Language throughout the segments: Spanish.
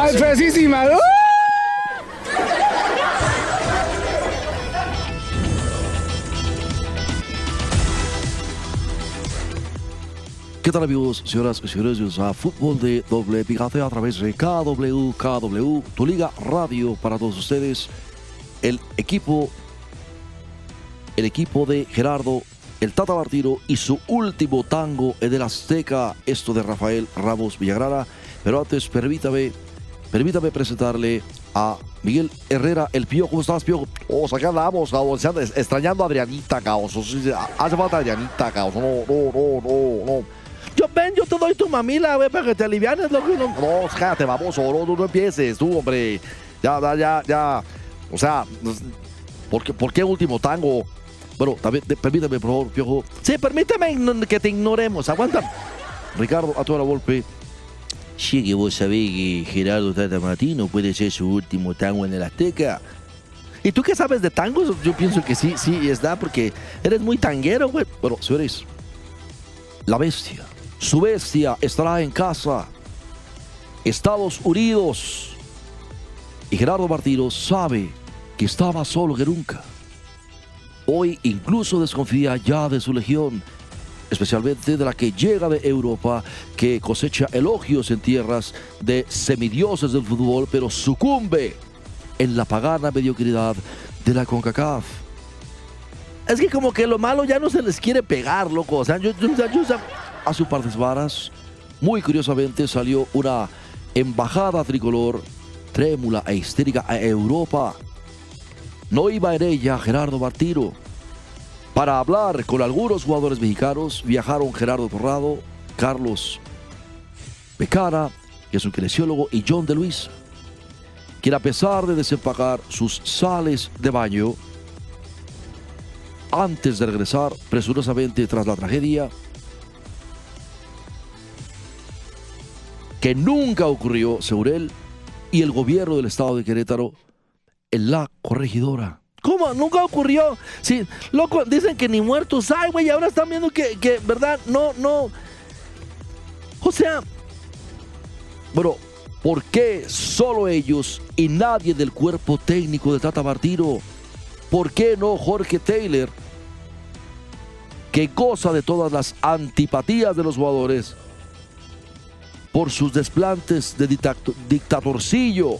¡Ay, fresísima! ¿Qué tal amigos, señoras y señores? A Fútbol de Doble Picante a través de KW, KW, tu liga radio para todos ustedes. El equipo, el equipo de Gerardo, el Tata Martino y su último tango en el Azteca, esto de Rafael Ramos Villagrana. Pero antes, permítame, permítame presentarle a Miguel Herrera, el Pío. ¿Cómo estás, Pío? O sea, acá andamos, cabrón, extrañando a Adrianita, cabrón. O sea, Hace falta Adrianita, cabrón. No, no, no, no, no. Yo ven, yo te doy tu mamila, güey, para que te alivianes, loco. No, No, cállate, baboso, no, no, no empieces, tú, hombre. Ya, ya, ya, ya. O sea, ¿por qué, por qué último tango? Bueno, también, permítame, por favor, Piojo. Sí, permíteme que te ignoremos, aguanta. Ricardo, a toda la golpe. Sí, que vos sabés que Gerardo Tata Martino puede ser su último tango en el Azteca. ¿Y tú qué sabes de tangos? Yo pienso que sí, sí, está porque eres muy tanguero, güey. Bueno, señores, la bestia, su bestia estará en casa. Estados Unidos. Y Gerardo Martino sabe que más solo que nunca. Hoy incluso desconfía ya de su legión, especialmente de la que llega de Europa, que cosecha elogios en tierras de semidioses del fútbol, pero sucumbe en la pagana mediocridad de la CONCACAF. Es que como que lo malo ya no se les quiere pegar, loco. O sea, yo, yo, yo- yo- Hace un par de semanas, muy curiosamente, salió una embajada tricolor trémula e histérica a Europa. No iba en ella Gerardo Martino. Para hablar con algunos jugadores mexicanos viajaron Gerardo Torrado, Carlos Becara, que es un kinesiólogo, y John de Luis, quien a pesar de desempacar sus sales de baño, antes de regresar presurosamente tras la tragedia, que nunca ocurrió, él, y el gobierno del estado de Querétaro en la corregidora. ¿Cómo? Nunca ocurrió. Sí, loco, dicen que ni muertos hay, güey. Ahora están viendo que, que, ¿verdad? No, no. O sea, Bueno, ¿por qué solo ellos y nadie del cuerpo técnico de Tata Martino? ¿Por qué no Jorge Taylor, que goza de todas las antipatías de los jugadores por sus desplantes de dictato- dictatorcillo?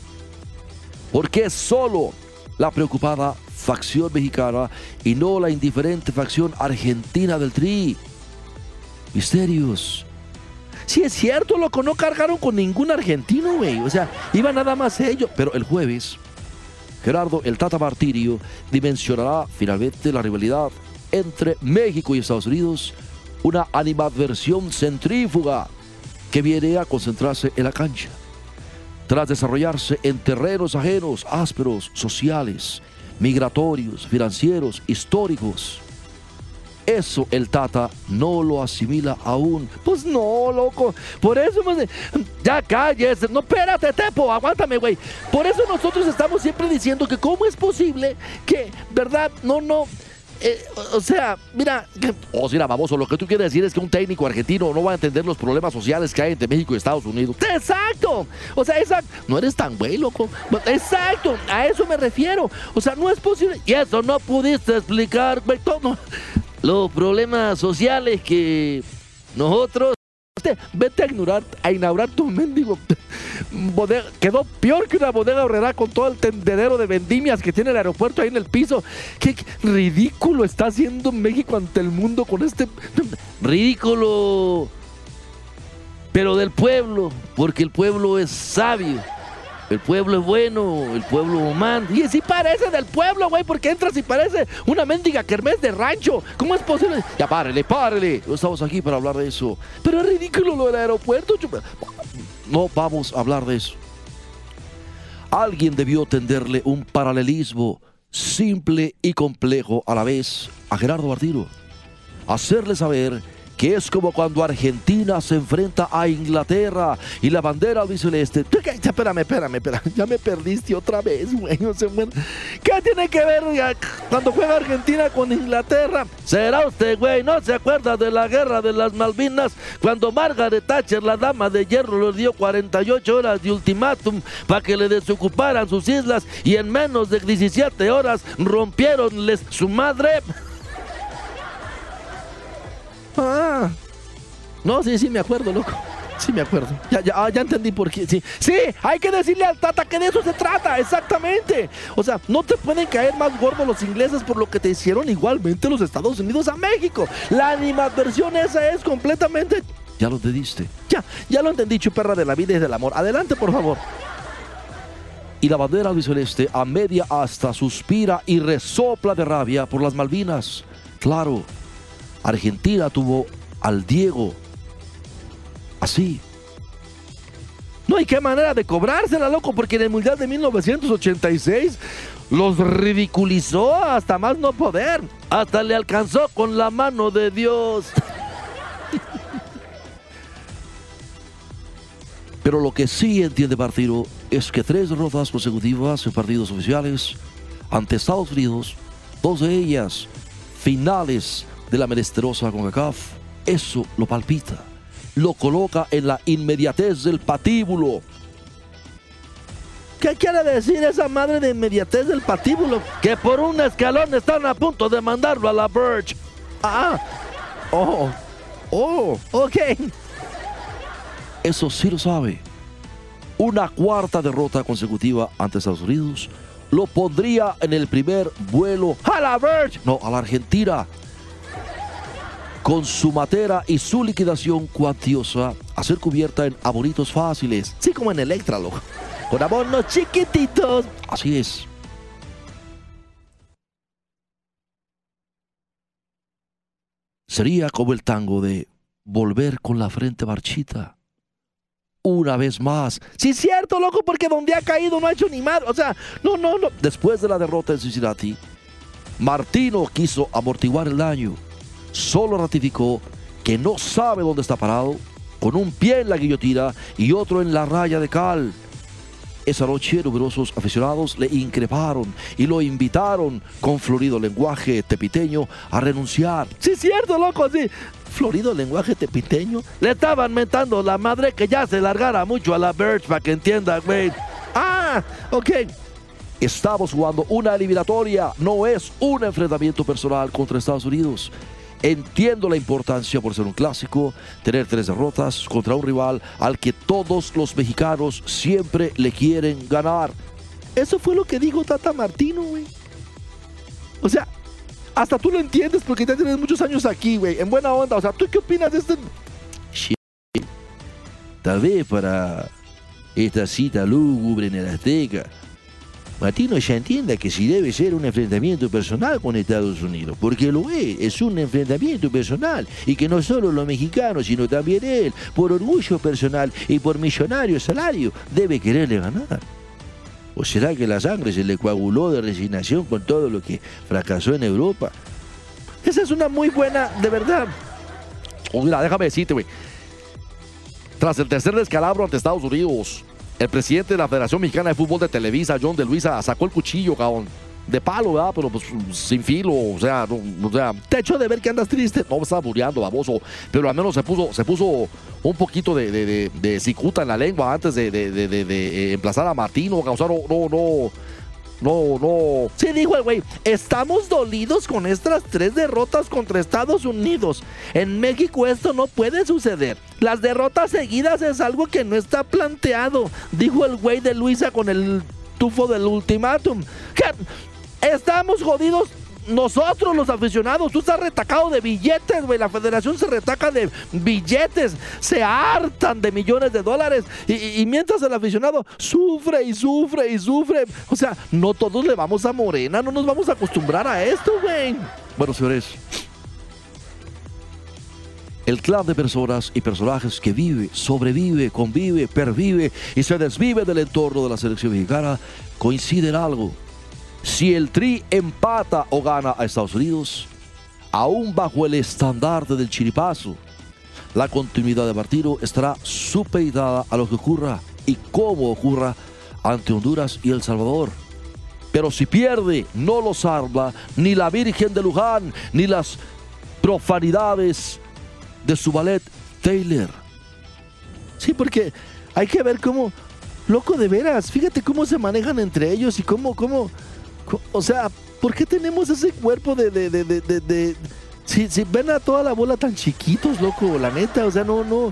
¿Por qué solo la preocupada facción mexicana y no la indiferente facción argentina del Tri? Misterios. sí es cierto, loco. No cargaron con ningún argentino, güey. O sea, iba nada más ellos. Pero el jueves, Gerardo el Tata Martirio dimensionará finalmente la rivalidad entre México y Estados Unidos, una animadversión centrífuga que viene a concentrarse en la cancha. Tras desarrollarse en terrenos ajenos, ásperos, sociales, migratorios, financieros, históricos. Eso el Tata no lo asimila aún. Pues no, loco. Por eso, pues, ya calles. No, espérate, Tepo, aguántame, güey. Por eso nosotros estamos siempre diciendo que cómo es posible que, ¿verdad? No, no. Eh, o- o sea, mira, O sea, baboso, lo que tú quieres decir es que un técnico argentino no va a entender los problemas sociales que hay entre México y Estados Unidos. Exacto. O sea, exacto. No eres tan güey, loco. Exacto. A eso me refiero. O sea, no es posible. Y eso no pudiste explicar. Todo. Los problemas sociales que nosotros. Vete a ignorar, a inaugurar tu mendigo. Quedó peor que una bodega horrera con todo el tendedero de vendimias que tiene el aeropuerto ahí en el piso. Qué ridículo está haciendo México ante el mundo con este ridículo pero del pueblo, porque el pueblo es sabio. El pueblo es bueno, el pueblo humano. Y sí parece del pueblo, güey, porque entras y parece una mendiga kermés de rancho. ¿Cómo es posible? Ya párele, párele. Estamos aquí para hablar de eso. Pero es ridículo lo del aeropuerto. No vamos a hablar de eso. alguien debió tenderle un paralelismo simple y complejo a la vez a Gerardo Bardiro. Hacerle saber que es como cuando Argentina se enfrenta a Inglaterra y la bandera albiceleste. Espérame, espérame, ya me perdiste otra vez, güey. ¿Qué tiene que ver cuando juega Argentina con Inglaterra? Será usted, güey, ¿no se acuerda de la guerra de las Malvinas? Cuando Margaret Thatcher, la dama de hierro, les dio 48 horas de ultimátum para que le desocuparan sus islas y en menos de 17 horas rompieronles su madre. No, sí, sí, me acuerdo, loco. Sí, me acuerdo. Ya, ya, ah, ya entendí por qué. Sí. sí, hay que decirle al Tata que de eso se trata, exactamente. O sea, no te pueden caer más gordos los ingleses por lo que te hicieron igualmente los Estados Unidos a México. La animadversión esa es completamente. Ya lo entendiste. Ya, ya lo entendí, chuperra de la vida y del amor. Adelante, por favor. Y la bandera albiceleste a media hasta suspira y resopla de rabia por las Malvinas. Claro, Argentina tuvo al Diego así. No hay qué manera de cobrársela, loco, porque en el Mundial de 1986 los ridiculizó hasta más no poder. Hasta le alcanzó con la mano de Dios. Pero lo que sí entiende partido es que tres derrotas consecutivas en partidos oficiales ante Estados Unidos, dos de ellas finales de la menesterosa CONCACAF, eso lo palpita, lo coloca en la inmediatez del patíbulo. ¿Qué quiere decir esa madre de inmediatez del patíbulo? Que por un escalón están a punto de mandarlo a la Birch. Ah, oh, oh, ok. Eso sí lo sabe. Una cuarta derrota consecutiva ante Estados Unidos lo pondría en el primer vuelo a la Birch, no, a la Argentina, con su matera y su liquidación cuantiosa a ser cubierta en abonitos fáciles, sí como en Electra, loco. con abonos chiquititos. Así es. Sería como el tango de volver con la frente marchita. Una vez más. Sí, cierto, loco, porque donde ha caído no ha hecho ni madre. O sea, no, no, no. Después de la derrota en Cincinnati, Martino quiso amortiguar el daño solo ratificó que no sabe dónde está parado, con un pie en la guillotina y otro en la raya de cal. Esa noche numerosos aficionados le increparon y lo invitaron con florido lenguaje tepiteño a renunciar. Sí, cierto, loco, sí. Florido lenguaje tepiteño. Le estaban mentando la madre que ya se largara mucho a la Birch para que entienda, güey. Ah, ok. Estamos jugando una eliminatoria, no es un enfrentamiento personal contra Estados Unidos. Entiendo la importancia por ser un clásico, tener tres derrotas contra un rival al que todos los mexicanos siempre le quieren ganar. Eso fue lo que dijo Tata Martino, güey. O sea, hasta tú lo entiendes porque ya tienes muchos años aquí, güey. En buena onda. O sea, ¿tú qué opinas de este? Tal vez para esta cita lúgubre en el Azteca Martino ya entienda que si debe ser un enfrentamiento personal con Estados Unidos, porque lo es, es un enfrentamiento personal, y que no solo los mexicanos, sino también él, por orgullo personal y por millonario salario, debe quererle ganar. ¿O será que la sangre se le coaguló de resignación con todo lo que fracasó en Europa? Esa es una muy buena, de verdad. Mira, déjame decirte, güey. Tras el tercer descalabro ante Estados Unidos, el presidente de la Federación Mexicana de Fútbol de Televisa, John de Luisa, sacó el cuchillo, cabrón. De palo, ¿verdad? Pero pues sin filo, o sea, o sea, te echo de ver que andas triste. No, estaba bureando, baboso. Pero al menos se puso, se puso un poquito de, de, cicuta en la lengua antes de, de, emplazar a Martino, causar, no, no, no, no. Sí, dijo el güey, estamos dolidos con estas tres derrotas contra Estados Unidos. En México esto no puede suceder. Las derrotas seguidas es algo que no está planteado, dijo el güey de Luisa con el tufo del ultimátum. Estamos jodidos nosotros los aficionados, tú estás retacado de billetes, güey. La federación se retaca de billetes, se hartan de millones de dólares. Y, mientras el aficionado sufre y sufre y sufre. O sea, no todos le vamos a Morena, no nos vamos a acostumbrar a esto, güey. Bueno, señores. el clan de personas y personajes que vive, sobrevive, convive, pervive y se desvive del entorno de la selección mexicana coincide en algo. Si el Tri empata o gana a Estados Unidos, aún bajo el estandarte del chiripazo, la continuidad de partido estará supeditada a lo que ocurra y cómo ocurra ante Honduras y El Salvador. Pero si pierde, no los salva ni la Virgen de Luján, ni las profanidades de su ballet Taylor. Sí, porque hay que ver cómo, loco de veras, fíjate cómo se manejan entre ellos y cómo, cómo, o sea, ¿por qué tenemos ese cuerpo de, de, de, de, de si, si, ven a toda la bola tan chiquitos, loco, la neta, o sea, no, no,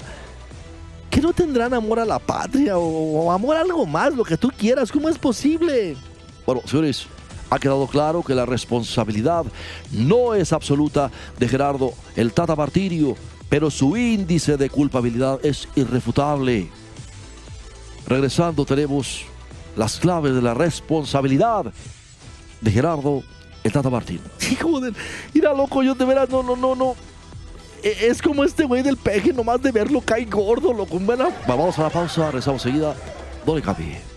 que no tendrán amor a la patria o, o amor a algo más, lo que tú quieras, ¿cómo es posible? Bueno, señores, ha quedado claro que la responsabilidad no es absoluta de Gerardo el Tata Martirio, pero su índice de culpabilidad es irrefutable. Regresando tenemos las claves de la responsabilidad de Gerardo el Tata Martino. Sí, joder, mira loco, yo de veras, no, no, no, no. E, es como este güey del peje, nomás de verlo cae gordo, loco. Bueno, vamos a la pausa, regresamos seguida. No le cambie.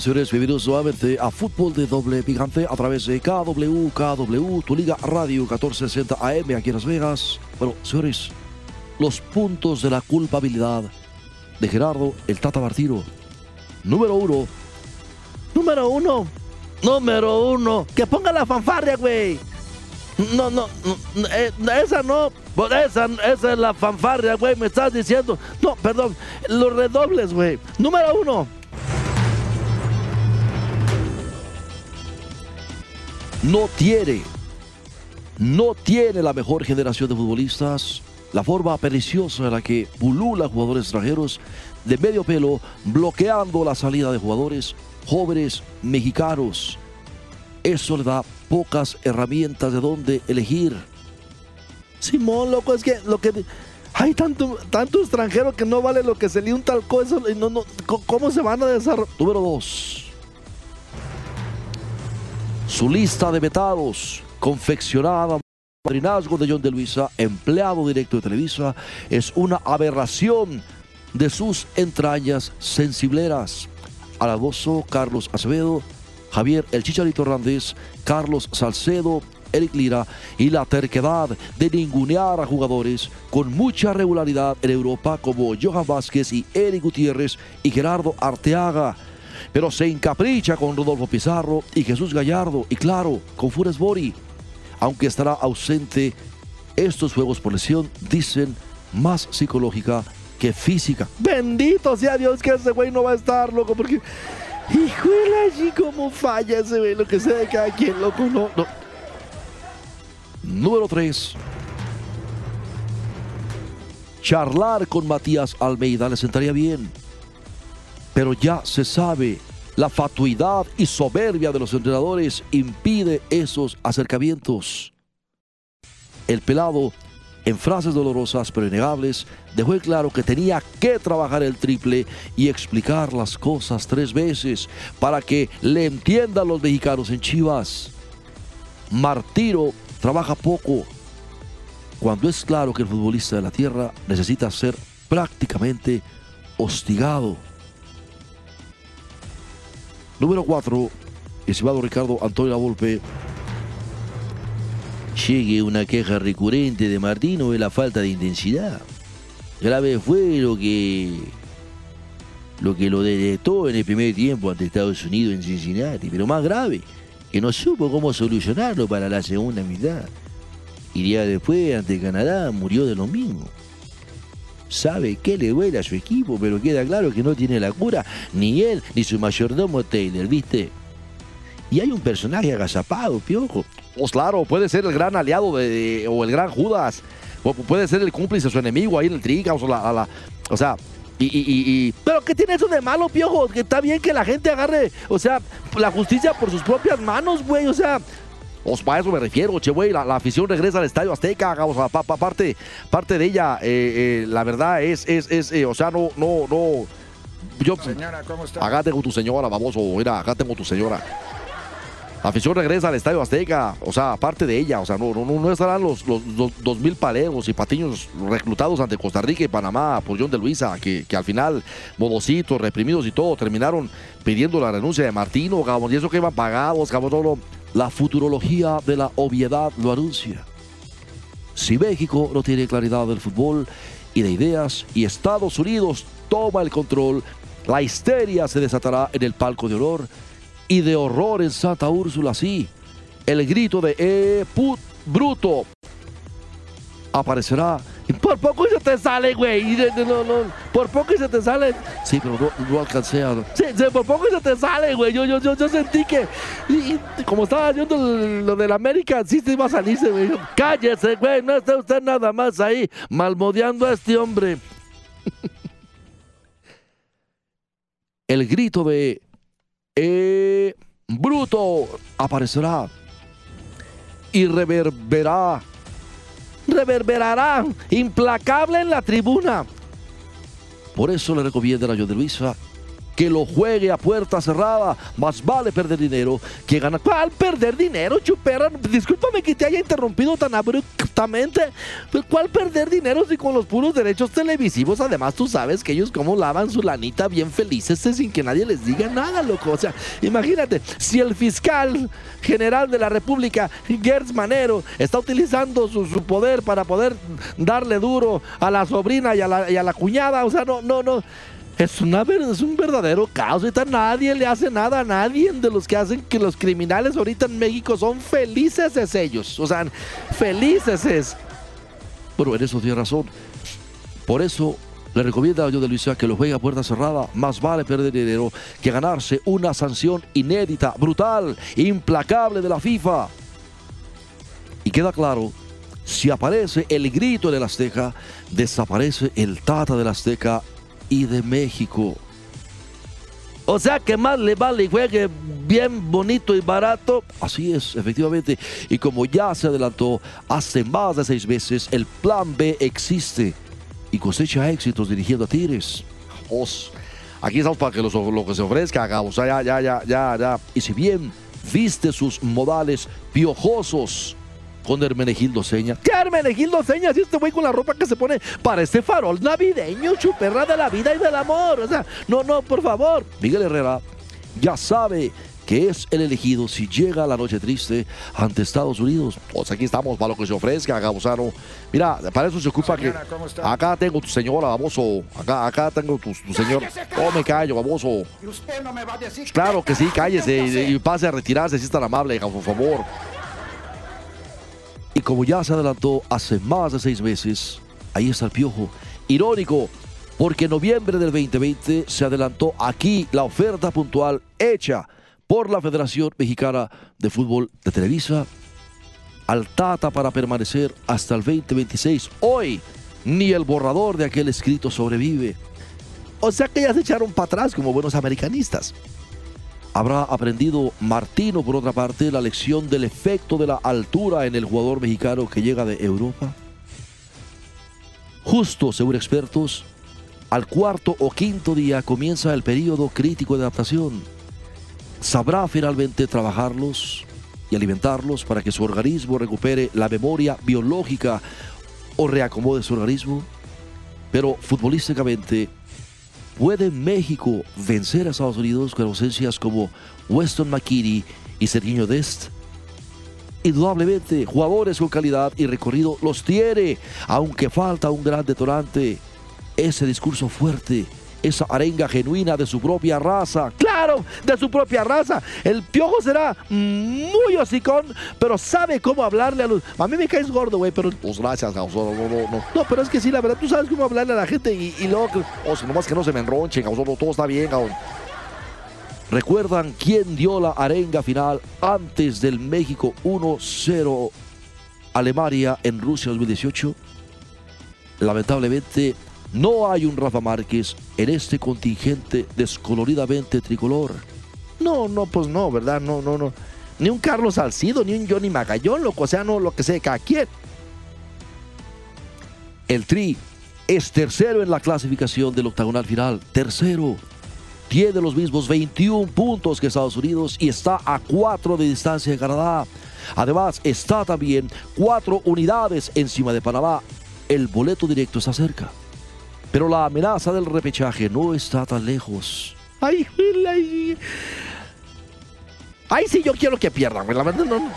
Señores, bienvenidos nuevamente a Fútbol de Doble Picante a través de KW, KW, tu liga radio 1460 AM aquí en Las Vegas. Bueno, señores, los puntos de la culpabilidad de Gerardo el Tata Martino. Número uno. Número uno. Número uno. Que ponga la fanfarria, güey. No, no, no eh, esa no. Esa, esa es la fanfarria, güey. Me estás diciendo. No, perdón. Los redobles, güey. Número uno. No tiene, no tiene la mejor generación de futbolistas. La forma preciosa en la que pulula jugadores extranjeros de medio pelo, bloqueando la salida de jugadores jóvenes mexicanos. Eso le da pocas herramientas de dónde elegir. Simón, loco, es que lo que hay tanto, tanto extranjero que no vale lo que se le un tal cosa. No, no, ¿Cómo se van a desarrollar? Número dos. Su lista de vetados, confeccionada padrinazgo de John de Luisa, empleado directo de Televisa, es una aberración de sus entrañas sensibleras. Alaboso, Carlos Acevedo, Javier El Chicharito Hernández, Carlos Salcedo, Eric Lira y la terquedad de ningunear a jugadores con mucha regularidad en Europa como Johan Vázquez y Eric Gutiérrez y Gerardo Arteaga pero se encapricha con Rodolfo Pizarro y Jesús Gallardo y claro, con Funes Bori. Aunque estará ausente, estos juegos por lesión dicen más psicológica que física. Bendito sea Dios que ese güey no va a estar, loco, porque... Híjole, allí cómo falla ese güey, lo que sea de cada quien, loco, no, no. Número 3. Charlar con Matías Almeida le sentaría bien pero ya se sabe, la fatuidad y soberbia de los entrenadores impide esos acercamientos. El pelado, en frases dolorosas pero innegables, dejó claro que tenía que trabajar el triple y explicar las cosas tres veces para que le entiendan los mexicanos en Chivas. Martiro trabaja poco cuando es claro que el futbolista de la tierra necesita ser prácticamente hostigado. Número 4, estimado Ricardo Antonio Volpe. Llegue una queja recurrente de Martino de la falta de intensidad. Grave fue lo que lo que lo deletó en el primer tiempo ante Estados Unidos en Cincinnati, pero más grave, que no supo cómo solucionarlo para la segunda mitad. Y día después, ante Canadá, murió de lo mismo sabe que le duele a su equipo, pero queda claro que no tiene la cura, ni él, ni su mayordomo Taylor, ¿viste? Y hay un personaje agazapado, piojo. Pues claro, puede ser el gran aliado de, o el gran Judas, o puede ser el cómplice su enemigo ahí en el triga, o, la, o sea, y, y, y, Pero ¿qué tiene eso de malo, piojo? Que está bien que la gente agarre, o sea, la justicia por sus propias manos, güey, o sea, O sea, a eso me refiero, che, güey. La, la afición regresa al Estadio Azteca. O sea, pa- pa- parte, parte de ella, eh, eh, la verdad es, es, es eh, o sea, no, no, no. Yo, Señora, ¿cómo está? acá tengo tu señora, baboso. Mira, acá tengo tu señora. La afición regresa al Estadio Azteca, o sea, aparte de ella, o sea, no, no, no estarán los, los, los dos mil paleros y patiños reclutados ante Costa Rica y Panamá por John de Luisa, que, que al final, modositos, reprimidos y todo, terminaron pidiendo la renuncia de Martino, cabrón, y eso que iban pagados, cabrón, no, no. La futurología de la obviedad lo anuncia. Si México no tiene claridad del fútbol y de ideas y Estados Unidos toma el control, la histeria se desatará en el palco de honor y de horror en Santa Úrsula, sí. El grito de ¡Eh, put, bruto! aparecerá. Por poco se te sale, güey. no, no, por poco se te sale. Sí, pero no, no alcancé a. Sí, sí, por poco se te sale, güey. Yo, yo, yo, yo sentí que. y- y como estaba haciendo lo del América, sí se iba a salirse, güey. Cállese, güey. No está usted nada más ahí malmodeando a este hombre. El grito de. ¡Eh, bruto! aparecerá y reverberará reverberará implacable en la tribuna. Por eso le recomienda a John de Luisa que lo juegue a puerta cerrada. Más vale perder dinero que ganar. ¿Cuál perder dinero, chupera? Discúlpame que te haya interrumpido tan abruptamente. ¿Cuál perder dinero si con los puros derechos televisivos? Además, tú sabes que ellos como lavan su lanita bien felices eh, sin que nadie les diga nada, loco. O sea, imagínate, si el fiscal general de la República, Gertz Manero, está utilizando su, su poder para poder darle duro a la sobrina y a la, y a la cuñada, o sea, no, no, no. Es, es un verdadero caos. Ahorita nadie le hace nada a nadie de los que hacen que los criminales ahorita en México son felices es ellos. O sea, felices es. Bueno, en eso tiene razón. Por eso le recomienda a yo de Luisa que lo juegue a puerta cerrada. Más vale perder dinero que ganarse una sanción inédita, brutal, implacable de la FIFA. Y queda claro, si aparece el grito del Azteca, desaparece el Tata del Azteca y de México. O sea que más le vale y juegue bien bonito y barato. Así es, efectivamente. Y como ya se adelantó hace más de seis meses, el plan B existe y cosecha éxitos dirigiendo a Tigres. Aquí estamos para que los- lo, que se ofrezca, haga. O sea, ya, ya, ya, ya, ya. Y si bien viste sus modales piojosos con Hermenegildo Seña. ¿Qué Hermenegildo Seña? Si este güey con la ropa que se pone para este farol navideño, chuperra de la vida y del amor. O sea, no, no, por favor. Miguel Herrera ya sabe que es el elegido si llega la noche triste ante Estados Unidos. Pues aquí estamos para lo que se ofrezca, Gabusano. Mira, para eso se ocupa que... Señora, ¿cómo está? Acá tengo tu señora, baboso. Acá, acá tengo tu, tu señor. Oh, me callo, baboso. Y usted no me va a decir Claro que sí, cállese y, y pase a retirarse si es tan amable, por favor. Y como ya se adelantó hace más de seis meses, ahí está el piojo. Irónico, porque en noviembre del 2020 se adelantó aquí la oferta puntual hecha por la Federación Mexicana de Fútbol de Televisa al Tata para permanecer hasta el 2026. Hoy, ni el borrador de aquel escrito sobrevive. O sea que ya se echaron para atrás como buenos americanistas. ¿Habrá aprendido Martino, por otra parte, la lección del efecto de la altura en el jugador mexicano que llega de Europa? Justo, según expertos, al cuarto o quinto día comienza el periodo crítico de adaptación. ¿Sabrá finalmente trabajarlos y alimentarlos para que su organismo recupere la memoria biológica o reacomode su organismo? Pero futbolísticamente, ¿Puede México vencer a Estados Unidos con ausencias como Weston McKinney y Serginho Dest? Indudablemente, jugadores con calidad y recorrido los tiene, aunque falta un gran detonante. Ese discurso fuerte, esa arenga genuina de su propia raza. ¡Claro! De su propia raza. El piojo será muy hocicón, pero sabe cómo hablarle a los. A mí me caes gordo, güey, pero. Pues gracias, Gausoro. No, no, no. No, pero es que sí, la verdad, tú sabes cómo hablarle a la gente y, y luego. O sea, nomás que no se me enronchen, Gausoro. Todo está bien, Gausoro. ¿Recuerdan quién dio la arenga final antes del México 1-0 Alemania en Rusia 2018? Lamentablemente, no hay un Rafa Márquez en este contingente descoloridamente tricolor. No, no, pues no, ¿verdad? No, no, no. ni un Carlos Salcido, ni un Johnny Magallón, loco, o sea, no lo que sea cada. El Tri es tercero en la clasificación del octagonal final, tercero. Tiene los mismos 21 puntos que Estados Unidos y está a 4 de distancia de Canadá. Además, está también 4 unidades encima de Panamá. El boleto directo está cerca. Pero la amenaza del repechaje no está tan lejos. Ay, ay, ay sí, yo quiero que pierdan. La verdad, no,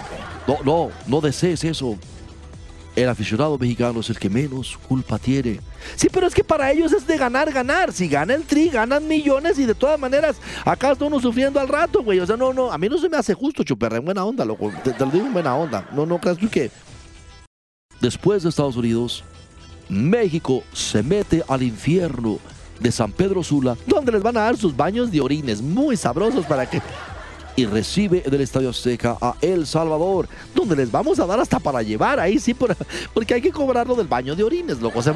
no, no, no desees eso. El aficionado mexicano es el que menos culpa tiene. Sí, pero es que para ellos es de ganar, ganar. Si gana el tri, ganan millones y de todas maneras, acá está uno sufriendo al rato, güey. O sea, no, no, a mí no se me hace justo, chuperra, en buena onda, loco. Te, te lo digo en buena onda. No, no creas tú que. Después de Estados Unidos, México se mete al infierno de San Pedro Sula, donde les van a dar sus baños de orines muy sabrosos para que y recibe del Estadio Azteca a El Salvador, donde les vamos a dar hasta para llevar ahí, sí, por- porque hay que cobrarlo del baño de orines, loco. O sea,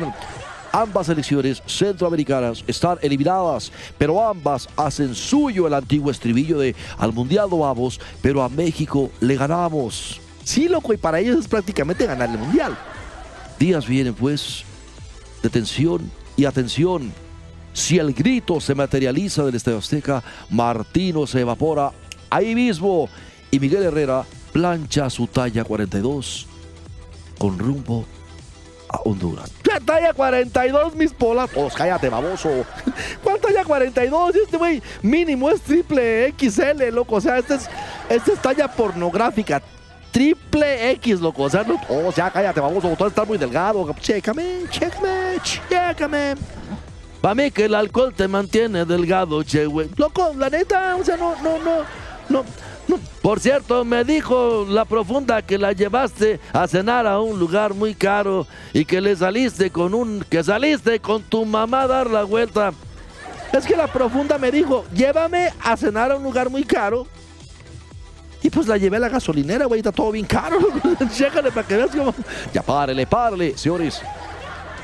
ambas selecciones centroamericanas están eliminadas, pero ambas hacen suyo el antiguo estribillo de al Mundial no vamos, pero a México le ganamos. Sí, loco, y para ellos es prácticamente ganar el Mundial. Días vienen, pues, de tensión y atención. Si el grito se materializa del Estadio Azteca, Martino se evapora ahí mismo y Miguel Herrera plancha su talla 42 con rumbo a Honduras. ¿Qué talla 42, mis polas? Cállate, baboso. ¿Cuál talla 42? Este güey mínimo es triple XL, loco. O sea, este es, este es talla pornográfica. Triple X, loco. O sea, no, oh, ya cállate, baboso. Tú estás muy delgado. Chécame, chécame, chécame. Para mí que el alcohol te mantiene delgado, che, güey. Loco, la neta, o sea, no, no, no, no, no. Por cierto, me dijo la profunda que la llevaste a cenar a un lugar muy caro y que le saliste con un, que saliste con tu mamá a dar la vuelta. Es que la profunda me dijo, llévame a cenar a un lugar muy caro. Y pues la llevé a la gasolinera, güey, está todo bien caro. Chécale para que veas cómo. Ya párele, párele, señores.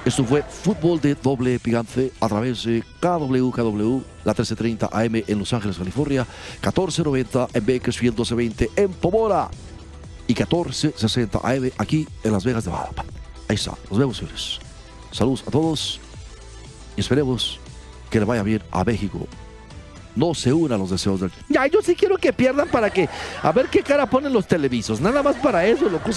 Esto fue Fútbol de Doble Picante a través de KWKW, la 1330 AM en Los Ángeles, California, 1490 en Bakersfield 1220 en Pomora y 1460 AM aquí en Las Vegas, Nevada. Ahí está, nos vemos, señores. Saludos a todos y esperemos que le vaya bien a México. No se unan los deseos del. Ya, yo sí quiero que pierdan para que. A ver qué cara ponen los televisos. Nada más para eso, lo que